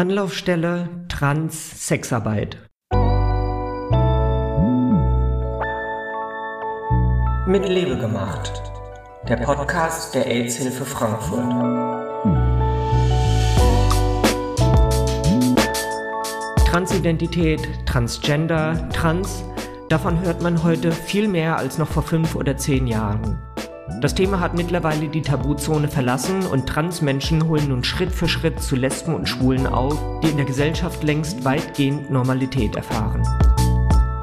Anlaufstelle Trans-Sexarbeit. Mit Liebe gemacht. Der Podcast der AIDS-Hilfe Frankfurt. Transidentität, Transgender, Trans, davon hört man heute viel mehr als noch vor fünf oder zehn Jahren. Das Thema hat mittlerweile die Tabuzone verlassen und Transmenschen holen nun Schritt für Schritt zu Lesben und Schwulen auf, die in der Gesellschaft längst weitgehend Normalität erfahren.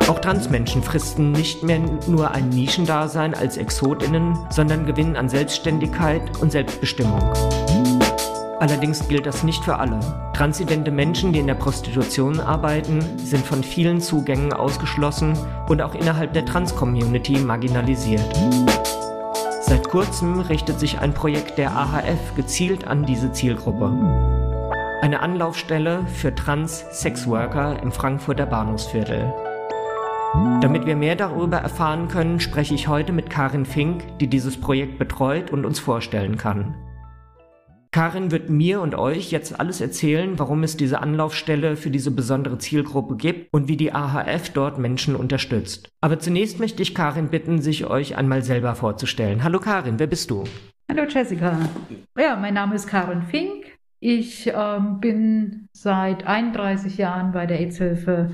Auch Transmenschen fristen nicht mehr nur ein Nischendasein als Exotinnen, sondern gewinnen an Selbstständigkeit und Selbstbestimmung. Allerdings gilt das nicht für alle. Transidente Menschen, die in der Prostitution arbeiten, sind von vielen Zugängen ausgeschlossen und auch innerhalb der Trans-Community marginalisiert. Seit kurzem richtet sich ein Projekt der AHF gezielt an diese Zielgruppe. Eine Anlaufstelle für Trans-Sexworker im Frankfurter Bahnhofsviertel. Damit wir mehr darüber erfahren können, spreche ich heute mit Karin Fink, die dieses Projekt betreut und uns vorstellen kann. Karin wird mir und euch jetzt alles erzählen, warum es diese Anlaufstelle für diese besondere Zielgruppe gibt und wie die AHF dort Menschen unterstützt. Aber zunächst möchte ich Karin bitten, sich euch einmal selber vorzustellen. Hallo Karin, wer bist du? Hallo Jessica. Ja, mein Name ist Karin Fink. Ich ähm, bin seit 31 Jahren bei der AIDS-Hilfe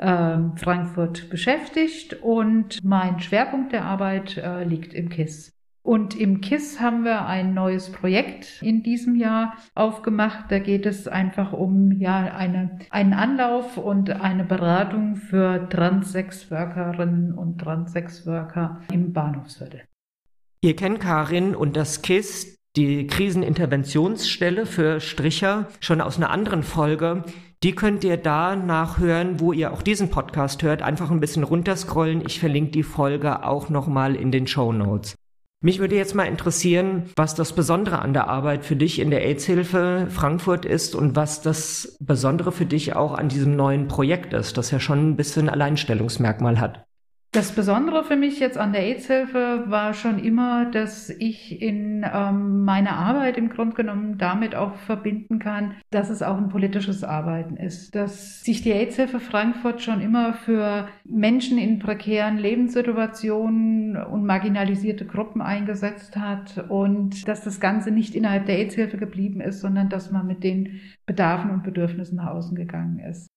ähm, Frankfurt beschäftigt und mein Schwerpunkt der Arbeit äh, liegt im KISS. Und im KISS haben wir ein neues Projekt in diesem Jahr aufgemacht. Da geht es einfach um ja, eine, einen Anlauf und eine Beratung für Transsexworkerinnen und Transsexworker im Bahnhofsviertel. Ihr kennt Karin und das KISS, die Kriseninterventionsstelle für Stricher, schon aus einer anderen Folge. Die könnt ihr da nachhören, wo ihr auch diesen Podcast hört. Einfach ein bisschen runterscrollen. Ich verlinke die Folge auch nochmal in den Show Notes. Mich würde jetzt mal interessieren, was das Besondere an der Arbeit für dich in der AIDS-Hilfe Frankfurt ist und was das Besondere für dich auch an diesem neuen Projekt ist, das ja schon ein bisschen Alleinstellungsmerkmal hat. Das Besondere für mich jetzt an der AIDS-Hilfe war schon immer, dass ich in ähm, meiner Arbeit im Grunde genommen damit auch verbinden kann, dass es auch ein politisches Arbeiten ist. Dass sich die AIDS-Hilfe Frankfurt schon immer für Menschen in prekären Lebenssituationen und marginalisierte Gruppen eingesetzt hat und dass das Ganze nicht innerhalb der AIDS-Hilfe geblieben ist, sondern dass man mit den Bedarfen und Bedürfnissen nach außen gegangen ist.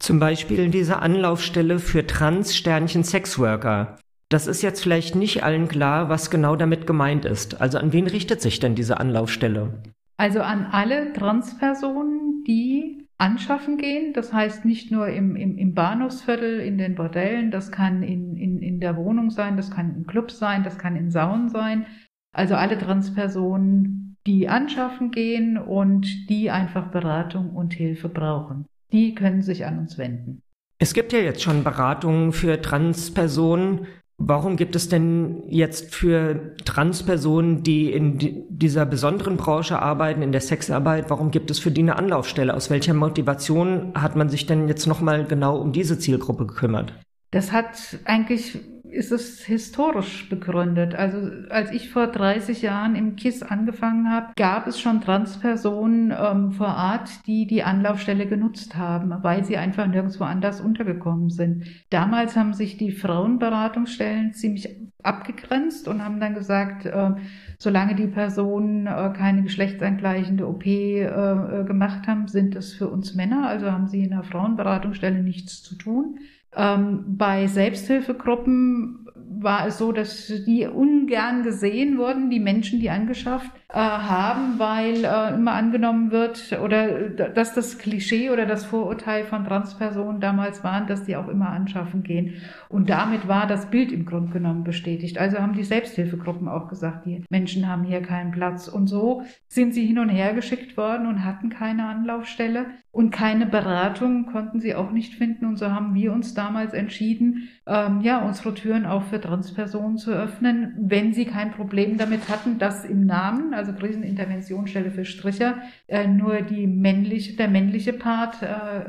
Zum Beispiel diese Anlaufstelle für Trans-Sternchen-Sexworker. Das ist jetzt vielleicht nicht allen klar, was genau damit gemeint ist. Also an wen richtet sich denn diese Anlaufstelle? Also an alle Transpersonen, die anschaffen gehen. Das heißt nicht nur im, im, im Bahnhofsviertel, in den Bordellen, das kann in, in, in der Wohnung sein, das kann in Clubs sein, das kann in Saunen sein. Also alle Transpersonen, die anschaffen gehen und die einfach Beratung und Hilfe brauchen die können sich an uns wenden. Es gibt ja jetzt schon Beratungen für Transpersonen. Warum gibt es denn jetzt für Transpersonen, die in dieser besonderen Branche arbeiten, in der Sexarbeit, warum gibt es für die eine Anlaufstelle? Aus welcher Motivation hat man sich denn jetzt nochmal genau um diese Zielgruppe gekümmert? Das hat eigentlich ist es historisch begründet. Also als ich vor 30 Jahren im KISS angefangen habe, gab es schon Transpersonen ähm, vor Ort, die die Anlaufstelle genutzt haben, weil sie einfach nirgendwo anders untergekommen sind. Damals haben sich die Frauenberatungsstellen ziemlich abgegrenzt und haben dann gesagt, äh, solange die Personen äh, keine geschlechtsangleichende OP äh, äh, gemacht haben, sind das für uns Männer, also haben sie in der Frauenberatungsstelle nichts zu tun. Ähm, bei Selbsthilfegruppen war es so, dass die ungern gesehen wurden, die Menschen, die angeschafft haben, weil äh, immer angenommen wird oder dass das Klischee oder das Vorurteil von Transpersonen damals waren, dass die auch immer anschaffen gehen. Und damit war das Bild im Grunde genommen bestätigt. Also haben die Selbsthilfegruppen auch gesagt, die Menschen haben hier keinen Platz. Und so sind sie hin und her geschickt worden und hatten keine Anlaufstelle und keine Beratung konnten sie auch nicht finden. Und so haben wir uns damals entschieden, ähm, ja, unsere Türen auch für Transpersonen zu öffnen, wenn sie kein Problem damit hatten, dass im Namen, also Kriseninterventionsstelle für Stricher, äh, nur die männliche, der männliche Part äh,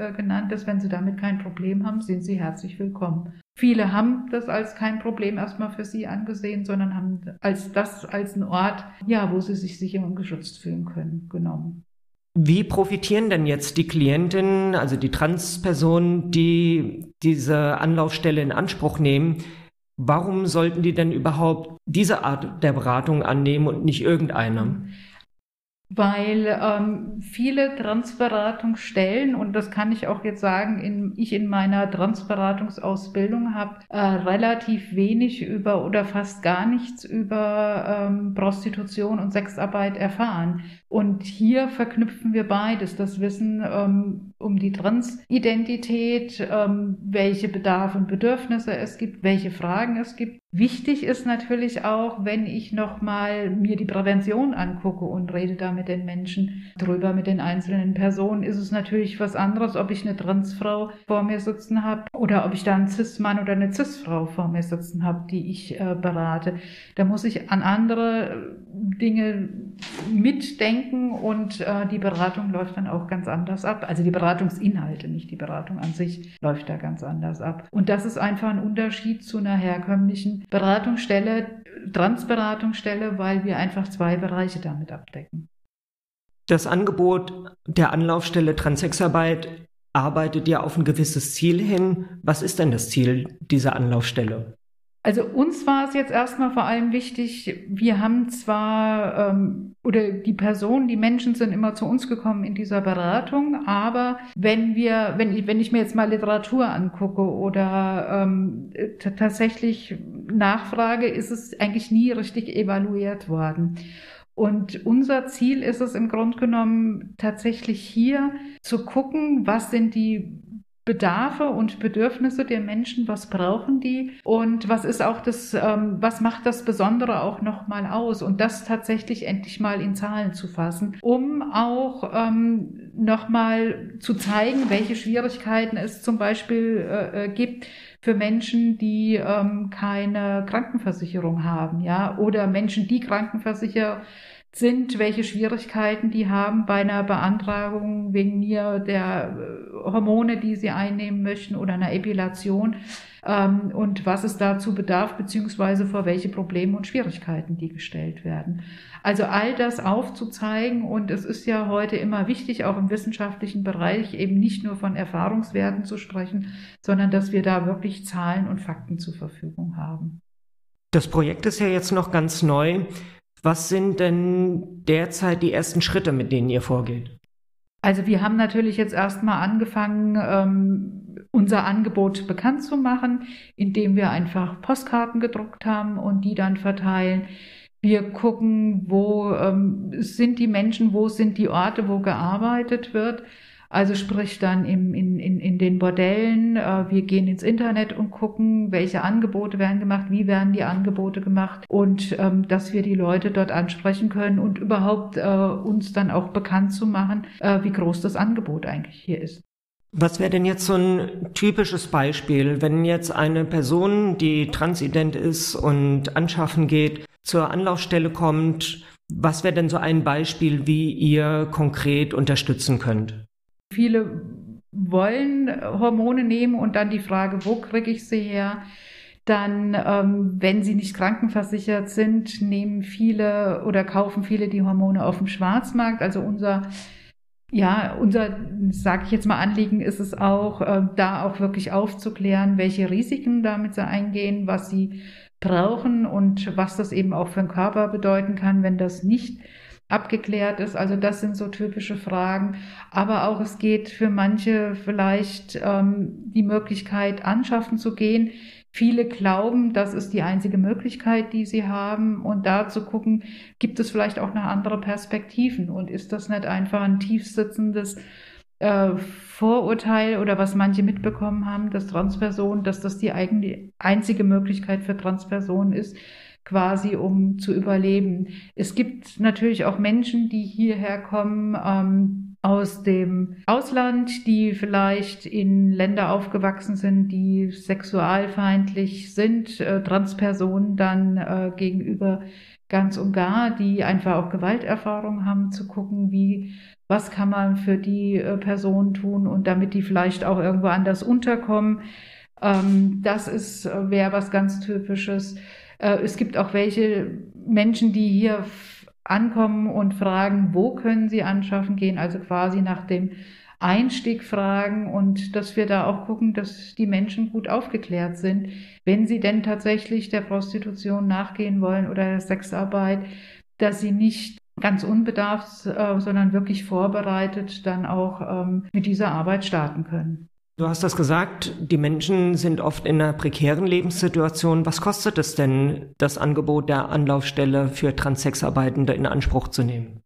äh, genannt ist. Wenn Sie damit kein Problem haben, sind Sie herzlich willkommen. Viele haben das als kein Problem erstmal für sie angesehen, sondern haben als das als ein Ort, ja, wo sie sich sicher und geschützt fühlen können, genommen. Wie profitieren denn jetzt die Klientinnen, also die Transpersonen, die diese Anlaufstelle in Anspruch nehmen? Warum sollten die denn überhaupt diese Art der Beratung annehmen und nicht irgendeine? weil ähm, viele Transberatungsstellen, und das kann ich auch jetzt sagen, in, ich in meiner Transberatungsausbildung habe äh, relativ wenig über oder fast gar nichts über ähm, Prostitution und Sexarbeit erfahren. Und hier verknüpfen wir beides, das Wissen ähm, um die Transidentität, ähm, welche Bedarfe und Bedürfnisse es gibt, welche Fragen es gibt. Wichtig ist natürlich auch, wenn ich nochmal mir die Prävention angucke und rede da mit den Menschen drüber, mit den einzelnen Personen, ist es natürlich was anderes, ob ich eine Transfrau vor mir sitzen habe oder ob ich da einen Cis-Mann oder eine Cis-Frau vor mir sitzen habe, die ich äh, berate. Da muss ich an andere Dinge mitdenken und äh, die Beratung läuft dann auch ganz anders ab. Also die Beratungsinhalte, nicht die Beratung an sich, läuft da ganz anders ab. Und das ist einfach ein Unterschied zu einer herkömmlichen Beratungsstelle, Transberatungsstelle, weil wir einfach zwei Bereiche damit abdecken. Das Angebot der Anlaufstelle Transsexarbeit arbeitet ja auf ein gewisses Ziel hin. Was ist denn das Ziel dieser Anlaufstelle? Also uns war es jetzt erstmal vor allem wichtig, wir haben zwar, ähm, oder die Personen, die Menschen sind immer zu uns gekommen in dieser Beratung, aber wenn wir, wenn ich, wenn ich mir jetzt mal Literatur angucke oder ähm, tatsächlich nachfrage, ist es eigentlich nie richtig evaluiert worden. Und unser Ziel ist es im Grunde genommen tatsächlich hier zu gucken, was sind die Bedarfe und Bedürfnisse der Menschen, was brauchen die? Und was ist auch das, ähm, was macht das Besondere auch nochmal aus? Und das tatsächlich endlich mal in Zahlen zu fassen, um auch ähm, nochmal zu zeigen, welche Schwierigkeiten es zum Beispiel äh, äh, gibt für Menschen, die ähm, keine Krankenversicherung haben, ja, oder Menschen, die Krankenversicherung sind, welche Schwierigkeiten die haben bei einer Beantragung wegen mir der äh, Hormone, die sie einnehmen möchten oder einer Epilation ähm, und was es dazu bedarf, beziehungsweise vor welche Probleme und Schwierigkeiten die gestellt werden. Also all das aufzuzeigen und es ist ja heute immer wichtig, auch im wissenschaftlichen Bereich eben nicht nur von Erfahrungswerten zu sprechen, sondern dass wir da wirklich Zahlen und Fakten zur Verfügung haben. Das Projekt ist ja jetzt noch ganz neu. Was sind denn derzeit die ersten Schritte, mit denen ihr vorgeht? Also wir haben natürlich jetzt erstmal angefangen, ähm, unser Angebot bekannt zu machen, indem wir einfach Postkarten gedruckt haben und die dann verteilen. Wir gucken, wo ähm, sind die Menschen, wo sind die Orte, wo gearbeitet wird. Also sprich dann im, in, in, in den Bordellen, äh, wir gehen ins Internet und gucken, welche Angebote werden gemacht, wie werden die Angebote gemacht und ähm, dass wir die Leute dort ansprechen können und überhaupt äh, uns dann auch bekannt zu machen, äh, wie groß das Angebot eigentlich hier ist. Was wäre denn jetzt so ein typisches Beispiel, wenn jetzt eine Person, die transident ist und anschaffen geht, zur Anlaufstelle kommt? Was wäre denn so ein Beispiel, wie ihr konkret unterstützen könnt? Viele wollen Hormone nehmen und dann die Frage, wo kriege ich sie her? Dann, ähm, wenn sie nicht krankenversichert sind, nehmen viele oder kaufen viele die Hormone auf dem Schwarzmarkt. Also unser ja, unser, sage ich jetzt mal, Anliegen ist es auch, äh, da auch wirklich aufzuklären, welche Risiken damit sie eingehen, was sie brauchen und was das eben auch für den Körper bedeuten kann, wenn das nicht abgeklärt ist. Also das sind so typische Fragen. Aber auch es geht für manche vielleicht ähm, die Möglichkeit, anschaffen zu gehen. Viele glauben, das ist die einzige Möglichkeit, die sie haben. Und da zu gucken, gibt es vielleicht auch noch andere Perspektiven? Und ist das nicht einfach ein tiefsitzendes äh, Vorurteil oder was manche mitbekommen haben, dass Transpersonen, dass das die eigene, einzige Möglichkeit für Transpersonen ist? Quasi, um zu überleben. Es gibt natürlich auch Menschen, die hierher kommen ähm, aus dem Ausland, die vielleicht in Länder aufgewachsen sind, die sexualfeindlich sind, äh, Transpersonen dann äh, gegenüber ganz und gar, die einfach auch Gewalterfahrung haben, zu gucken, wie was kann man für die äh, Person tun und damit die vielleicht auch irgendwo anders unterkommen. Ähm, das ist äh, wäre was ganz Typisches. Äh, es gibt auch welche Menschen, die hier ankommen und fragen, wo können sie anschaffen gehen, also quasi nach dem Einstieg fragen und dass wir da auch gucken, dass die Menschen gut aufgeklärt sind, wenn sie denn tatsächlich der Prostitution nachgehen wollen oder der Sexarbeit, dass sie nicht ganz unbedarft, äh, sondern wirklich vorbereitet dann auch ähm, mit dieser Arbeit starten können. Du hast das gesagt, die Menschen sind oft in einer prekären Lebenssituation. Was kostet es denn, das Angebot der Anlaufstelle für Transsexarbeitende in Anspruch zu nehmen?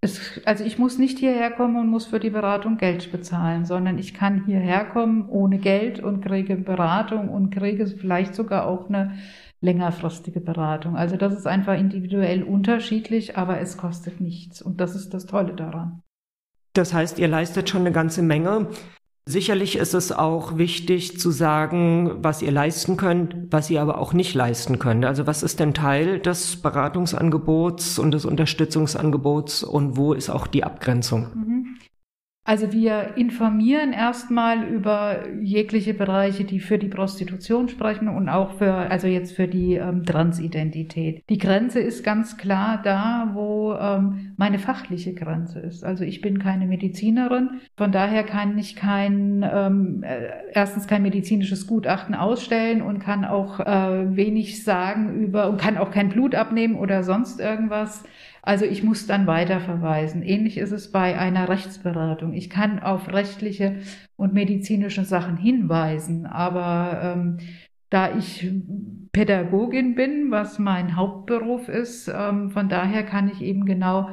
Es, also ich muss nicht hierher kommen und muss für die Beratung Geld bezahlen, sondern ich kann hierher kommen ohne Geld und kriege Beratung und kriege vielleicht sogar auch eine längerfristige Beratung. Also das ist einfach individuell unterschiedlich, aber es kostet nichts und das ist das Tolle daran. Das heißt, ihr leistet schon eine ganze Menge. Sicherlich ist es auch wichtig zu sagen, was ihr leisten könnt, was ihr aber auch nicht leisten könnt. Also was ist denn Teil des Beratungsangebots und des Unterstützungsangebots und wo ist auch die Abgrenzung? Mhm. Also wir informieren erstmal über jegliche Bereiche, die für die Prostitution sprechen und auch für, also jetzt für die ähm, Transidentität. Die Grenze ist ganz klar da, wo ähm, meine fachliche Grenze ist. Also ich bin keine Medizinerin, von daher kann ich kein, ähm, äh, erstens kein medizinisches Gutachten ausstellen und kann auch äh, wenig sagen über und kann auch kein Blut abnehmen oder sonst irgendwas. Also ich muss dann weiterverweisen. Ähnlich ist es bei einer Rechtsberatung. Ich kann auf rechtliche und medizinische Sachen hinweisen, aber ähm, da ich Pädagogin bin, was mein Hauptberuf ist, ähm, von daher kann ich eben genau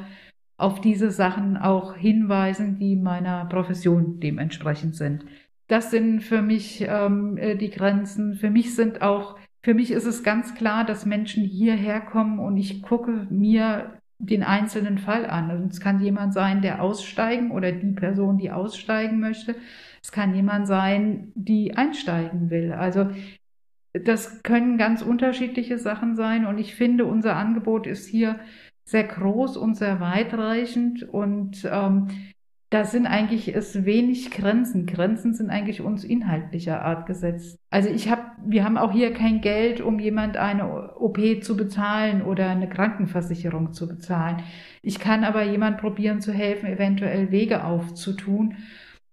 auf diese Sachen auch hinweisen, die meiner Profession dementsprechend sind. Das sind für mich ähm, äh, die Grenzen. Für mich sind auch, für mich ist es ganz klar, dass Menschen hierher kommen und ich gucke mir den einzelnen Fall an. Also es kann jemand sein, der aussteigen oder die Person, die aussteigen möchte. Es kann jemand sein, die einsteigen will. Also das können ganz unterschiedliche Sachen sein und ich finde, unser Angebot ist hier sehr groß und sehr weitreichend und ähm, da sind eigentlich es wenig Grenzen. Grenzen sind eigentlich uns inhaltlicher Art gesetzt. Also ich habe, wir haben auch hier kein Geld, um jemand eine OP zu bezahlen oder eine Krankenversicherung zu bezahlen. Ich kann aber jemand probieren zu helfen, eventuell Wege aufzutun.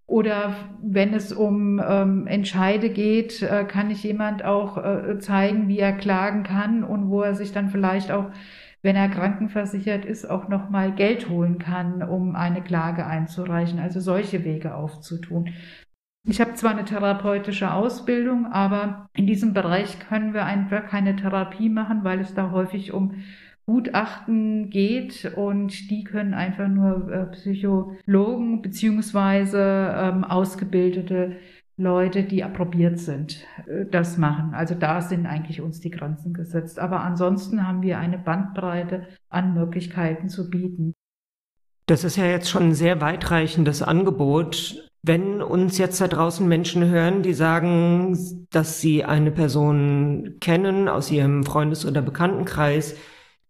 Oder wenn es um ähm, Entscheide geht, äh, kann ich jemand auch äh, zeigen, wie er klagen kann und wo er sich dann vielleicht auch wenn er krankenversichert ist, auch nochmal Geld holen kann, um eine Klage einzureichen. Also solche Wege aufzutun. Ich habe zwar eine therapeutische Ausbildung, aber in diesem Bereich können wir einfach keine Therapie machen, weil es da häufig um Gutachten geht und die können einfach nur äh, Psychologen beziehungsweise ähm, ausgebildete Leute, die approbiert sind, äh, das machen. Also da sind eigentlich uns die Grenzen gesetzt. Aber ansonsten haben wir eine Bandbreite an Möglichkeiten zu bieten. Das ist ja jetzt schon ein sehr weitreichendes Angebot. Wenn uns jetzt da draußen Menschen hören, die sagen, dass sie eine Person kennen aus ihrem Freundes- oder Bekanntenkreis,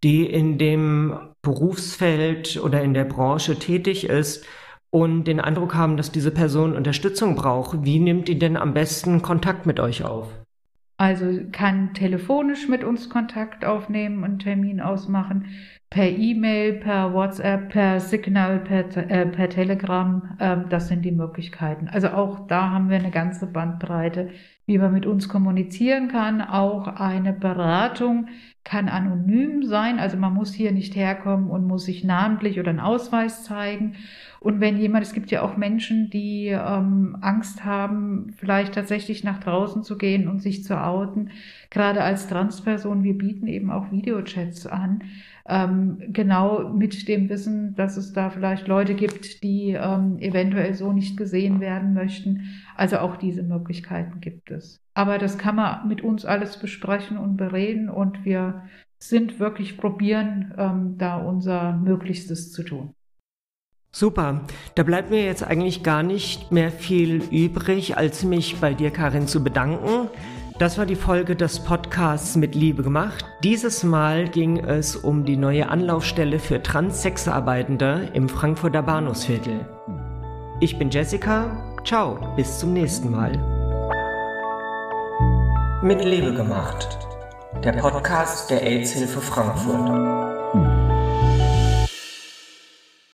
die in dem Berufsfeld oder in der Branche tätig ist, und den Eindruck haben, dass diese Person Unterstützung braucht, wie nimmt die denn am besten Kontakt mit euch auf? Also kann telefonisch mit uns Kontakt aufnehmen und Termin ausmachen, per E-Mail, per WhatsApp, per Signal, per, äh, per Telegram. Ähm, das sind die Möglichkeiten. Also auch da haben wir eine ganze Bandbreite, wie man mit uns kommunizieren kann. Auch eine Beratung kann anonym sein. Also man muss hier nicht herkommen und muss sich namentlich oder einen Ausweis zeigen. Und wenn jemand, es gibt ja auch Menschen, die ähm, Angst haben, vielleicht tatsächlich nach draußen zu gehen und sich zu outen, gerade als Transperson, wir bieten eben auch Videochats an, ähm, genau mit dem Wissen, dass es da vielleicht Leute gibt, die ähm, eventuell so nicht gesehen werden möchten. Also auch diese Möglichkeiten gibt es. Aber das kann man mit uns alles besprechen und bereden und wir sind wirklich probieren, ähm, da unser Möglichstes zu tun. Super. Da bleibt mir jetzt eigentlich gar nicht mehr viel übrig, als mich bei dir, Karin, zu bedanken. Das war die Folge des Podcasts mit Liebe gemacht. Dieses Mal ging es um die neue Anlaufstelle für Transsexarbeitende im Frankfurter Bahnhofsviertel. Ich bin Jessica. Ciao, bis zum nächsten Mal. Mit Liebe gemacht. Der Podcast der AIDS-Hilfe Frankfurt.